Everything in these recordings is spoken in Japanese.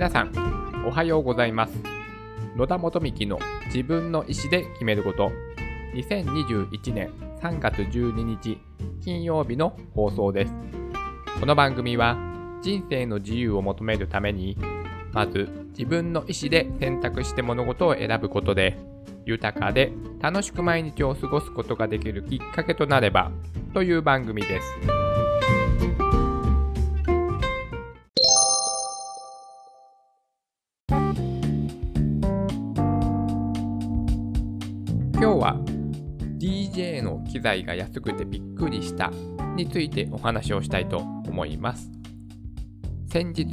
皆さん、おはようございます。野田元幹の自分の意思で決めること。2021年3月12日金曜日の放送です。この番組は人生の自由を求めるために、まず自分の意思で選択して物事を選ぶことで、豊かで楽しく毎日を過ごすことができるきっかけとなればという番組です。今日は DJ の機材が安くてびっくりしたについてお話をしたいと思います。先日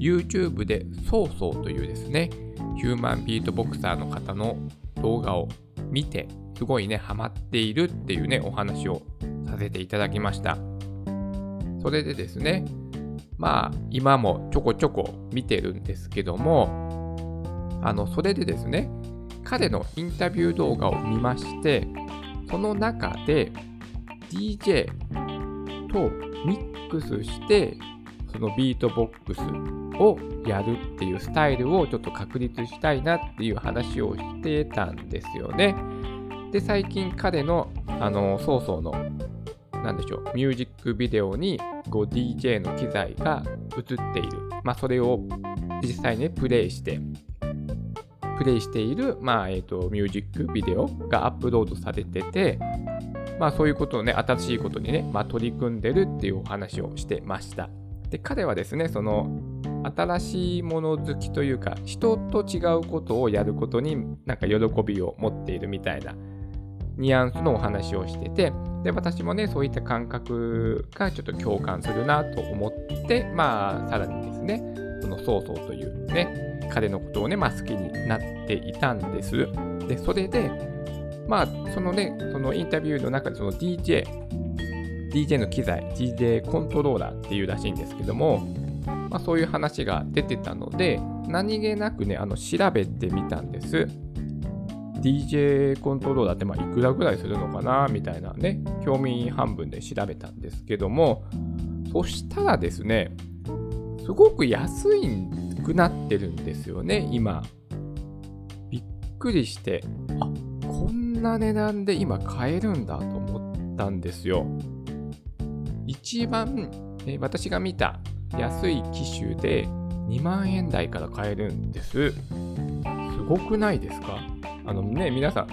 YouTube でソーソーというですね、ヒューマンビートボクサーの方の動画を見て、すごいね、ハマっているっていうね、お話をさせていただきました。それでですね、まあ、今もちょこちょこ見てるんですけども、あの、それでですね、彼のインタビュー動画を見まして、その中で DJ とミックスして、そのビートボックスをやるっていうスタイルをちょっと確立したいなっていう話をしてたんですよね。で、最近彼の、あの、ソーソーの、なんでしょう、ミュージックビデオに、こう DJ の機材が映っている。まあ、それを実際ね、プレイして、プレイしている、まあ、えっ、と、ミュージックビデオがアップロードされてて、まあ、そういうことをね、新しいことにね、まあ、取り組んでるっていうお話をしてました。で、彼はですね、その、新しいもの好きというか、人と違うことをやることになんか喜びを持っているみたいなニュアンスのお話をしてて、で、私もね、そういった感覚がちょっと共感するなと思って、まあ、さらにですね、そのソーソーというね、彼のことをね、まあ好きになっていたんです。で、それで、まあ、そのね、そのインタビューの中でその DJ、DJ の機材、DJ コントローラーっていうらしいんですけども、まあそういう話が出てたので、何気なくね、あの、調べてみたんです。DJ コントローラーってまあいくらぐらいするのかなみたいなね、興味半分で調べたんですけども、そしたらですね、すごく安いんくなってるんですよね、今。びっくりして、あこんな値段で今買えるんだと思ったんですよ。一番、え私が見た安い機種で2万円台から買えるんです。すごくないですか？あのね、皆さ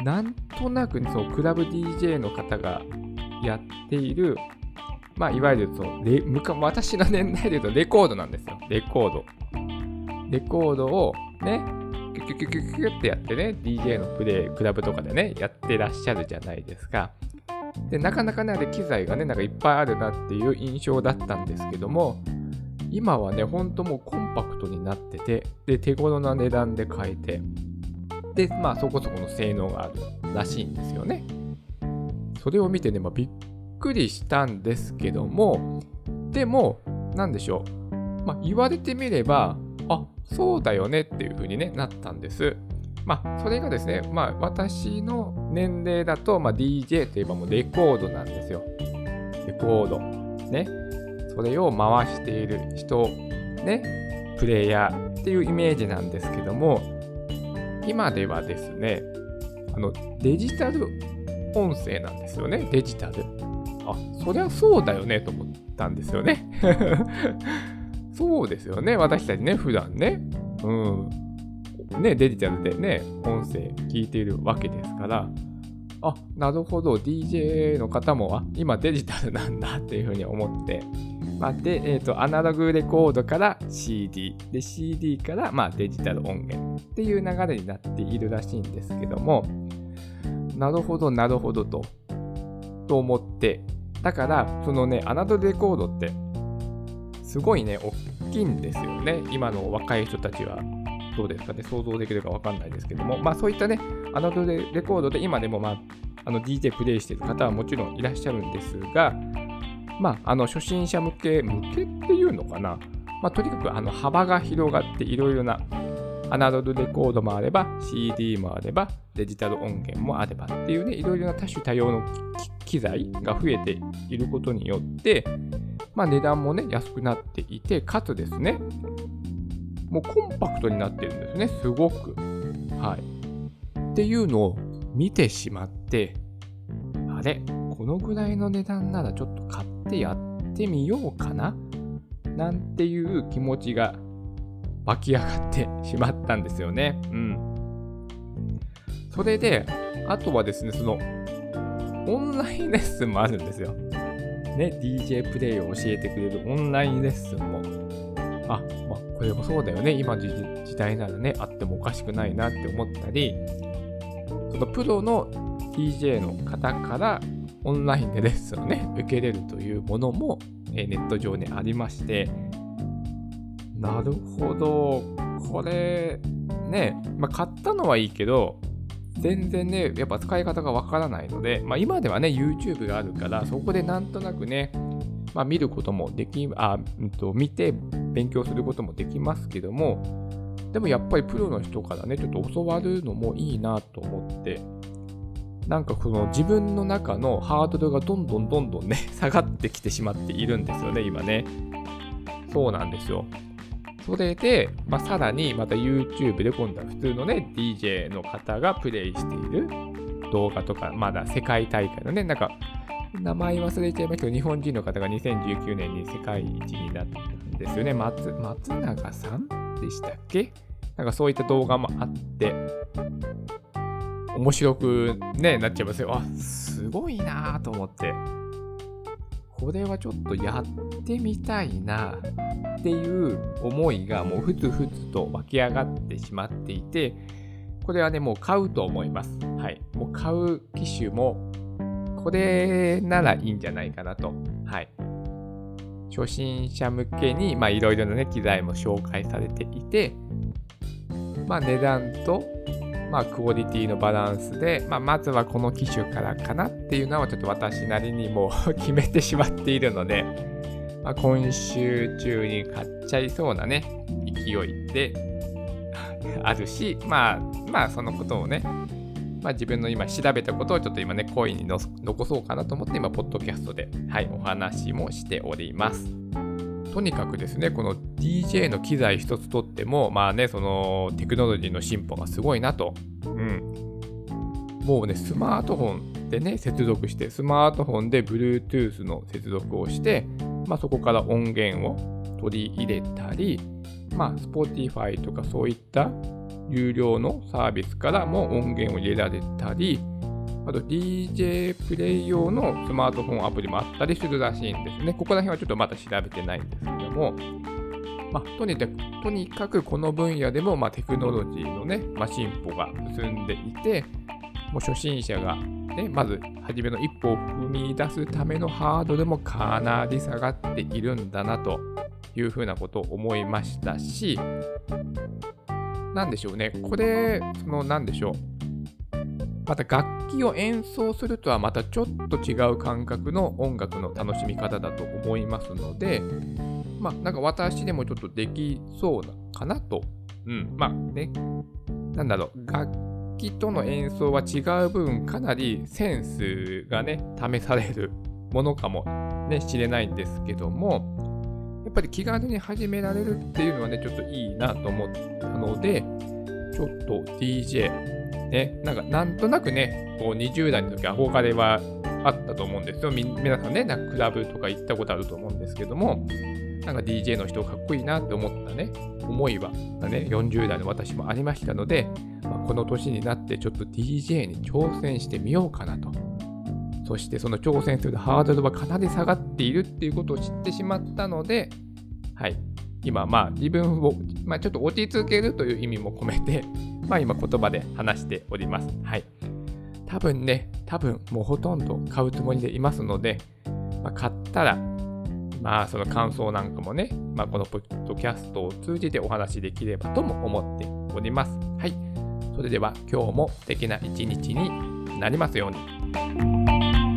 ん、なんとなく、ね、そのクラブ DJ の方がやっている、まあ、いわゆるそのレむか私の年代で言うとレコードなんですよ。レコード。レコードをね、キュキュキュキュキュってやってね、DJ のプレイ、クラブとかでね、やってらっしゃるじゃないですか。で、なかなかね、あれ機材がね、なんかいっぱいあるなっていう印象だったんですけども、今はね、ほんともうコンパクトになってて、で、手頃な値段で買えて、で、まあそこそこの性能があるらしいんですよね。それを見てね、まあ、びっくりしたんですけども、でも、なんでしょう。まあ、言われてみれば、あ、そうだよねっていう風に、ね、なったんです。まあ、それがですね、まあ、私の年齢だと、まあ、DJ といえばもうレコードなんですよ。レコード。ね。それを回している人、ね。プレイヤーっていうイメージなんですけども、今ではですね、あの、デジタル音声なんですよね、デジタル。あ、そりゃそうだよね、と思ったんですよね。そうですよね、私たちね、普段ね。うん。ね、デジタルでね、音声聞いているわけですから、あ、なるほど、DJ の方も、あ、今デジタルなんだっていうふうに思って、まあ、で、えっ、と、アナログレコードから CD、で、CD から、まあ、デジタル音源っていう流れになっているらしいんですけども、なるほど、なるほどと、と思って、だから、そのね、アナログレコードって、すごいね、大きいんですよね。今の若い人たちは、どうですかね、想像できるかわかんないですけども、まあ、そういったね、アナログレコードで今でも、まあ、あの DJ プレイしてる方はもちろんいらっしゃるんですが、まあ、あの初心者向け、向けっていうのかな。まあ、とにかくあの幅が広がっていろいろなアナログレコードもあれば、CD もあれば、デジタル音源もあればっていうね、いろいろな多種多様の機材が増えていることによって、まあ、値段もね、安くなっていて、かつですね、もうコンパクトになってるんですね、すごく。はい。っていうのを見てしまって、あれ？このぐらいの値段ならちょっと買ってやってみようかな？なんていう気持ちが湧き上がってしまったんですよね。うん。それで、あとはですね、その、オンラインレッスンもあるんですよ。ね、DJ プレイを教えてくれるオンラインレッスンも。あ、まあ、これもそうだよね。今の時代ならね、あってもおかしくないなって思ったり、そのプロの DJ の方からオンラインでレッスンをね、受けれるというものも、えネット上にありまして、なるほど、これ、ね、まあ、買ったのはいいけど、全然ね、やっぱ使い方がわからないので、まあ、今ではね、YouTube があるから、そこでなんとなくね、まあ、見ることもでき、あ、うんと、見て勉強することもできますけども、でもやっぱりプロの人からね、ちょっと教わるのもいいなと思って、なんかこの自分の中のハードルがどんどんどんどんね、下がってきてしまっているんですよね、今ね。そうなんですよ。それで、まあ、さらにまた YouTube で今度は普通のね、DJ の方がプレイしている動画とか、まだ世界大会のね、なんか、名前忘れちゃいましたけど、日本人の方が2019年に世界一になったんですよね。松松永さんでしたっけ？なんかそういった動画もあって、面白くね、なっちゃいますよ。あ、すごいなと思って。これはちょっとやってみたいなっていう思いがもうふつふつと湧き上がってしまっていて、これはね、もう買うと思います。はい。もう買う機種も、これならいいんじゃないかなと。はい。初心者向けに、まあいろいろなね、機材も紹介されていて、まあ値段とまあ、クオリティのバランスで、まあ、まずはこの機種からかなっていうのはちょっと私なりにもう 決めてしまっているので、まあ、今週中に買っちゃいそうなね、勢いで あるし、まあ、まあ、そのことをね、まあ、自分の今調べたことをちょっと今ね、声に残そうかなと思って今、ポッドキャストで、はい、お話もしております。とにかくですね、この DJ の機材一つとっても、まあね、そのテクノロジーの進歩がすごいなと。うん。もうね、スマートフォンでね、接続して、スマートフォンで Bluetooth の接続をして、まあそこから音源を取り入れたり、まあ Spotify とかそういった有料のサービスからも音源を入れられたり、あと DJ プレイ用のスマートフォンアプリもあったりするらしいんですね。ここら辺はちょっとまだ調べてないんですけども、まあ、とにかくとにかくこの分野でも、まあ、テクノロジーのね、まあ、進歩が進んでいて、もう初心者が、ね、まず初めの一歩を踏み出すためのハードルもかなり下がっているんだなというふうなことを思いましたし、なんでしょうね、これ、その、なんでしょう、また楽器を演奏するとはまたちょっと違う感覚の音楽の楽しみ方だと思いますので、まあなんか私でもちょっとできそうなかなと。うん、まあね、なんだろう、楽器との演奏は違う分かなりセンスがね、試されるものかもね、知れないんですけども、やっぱり気軽に始められるっていうのはね、ちょっといいなと思ったので、ちょっと DJ ね、なんかなんとなくね、こう20代の時憧れはあったと思うんですよ。皆さんね、なんかクラブとか行ったことあると思うんですけども、なんか DJ の人かっこいいなって思ったね、思いは、ね、40代の私もありましたので、まあ、この年になってちょっと DJ に挑戦してみようかなと。そしてその挑戦するハードルはかなり下がっているっていうことを知ってしまったので、はい、今まあ自分を、まあ、ちょっと落ち着けるという意味も込めて、まあ今言葉で話しております。はい。多分ね、多分もうほとんど買うつもりでいますので、まあ、買ったら、まあその感想なんかもね、まあこのポッドキャストを通じてお話しできればとも思っております。はい。それでは今日も素敵な一日になりますように。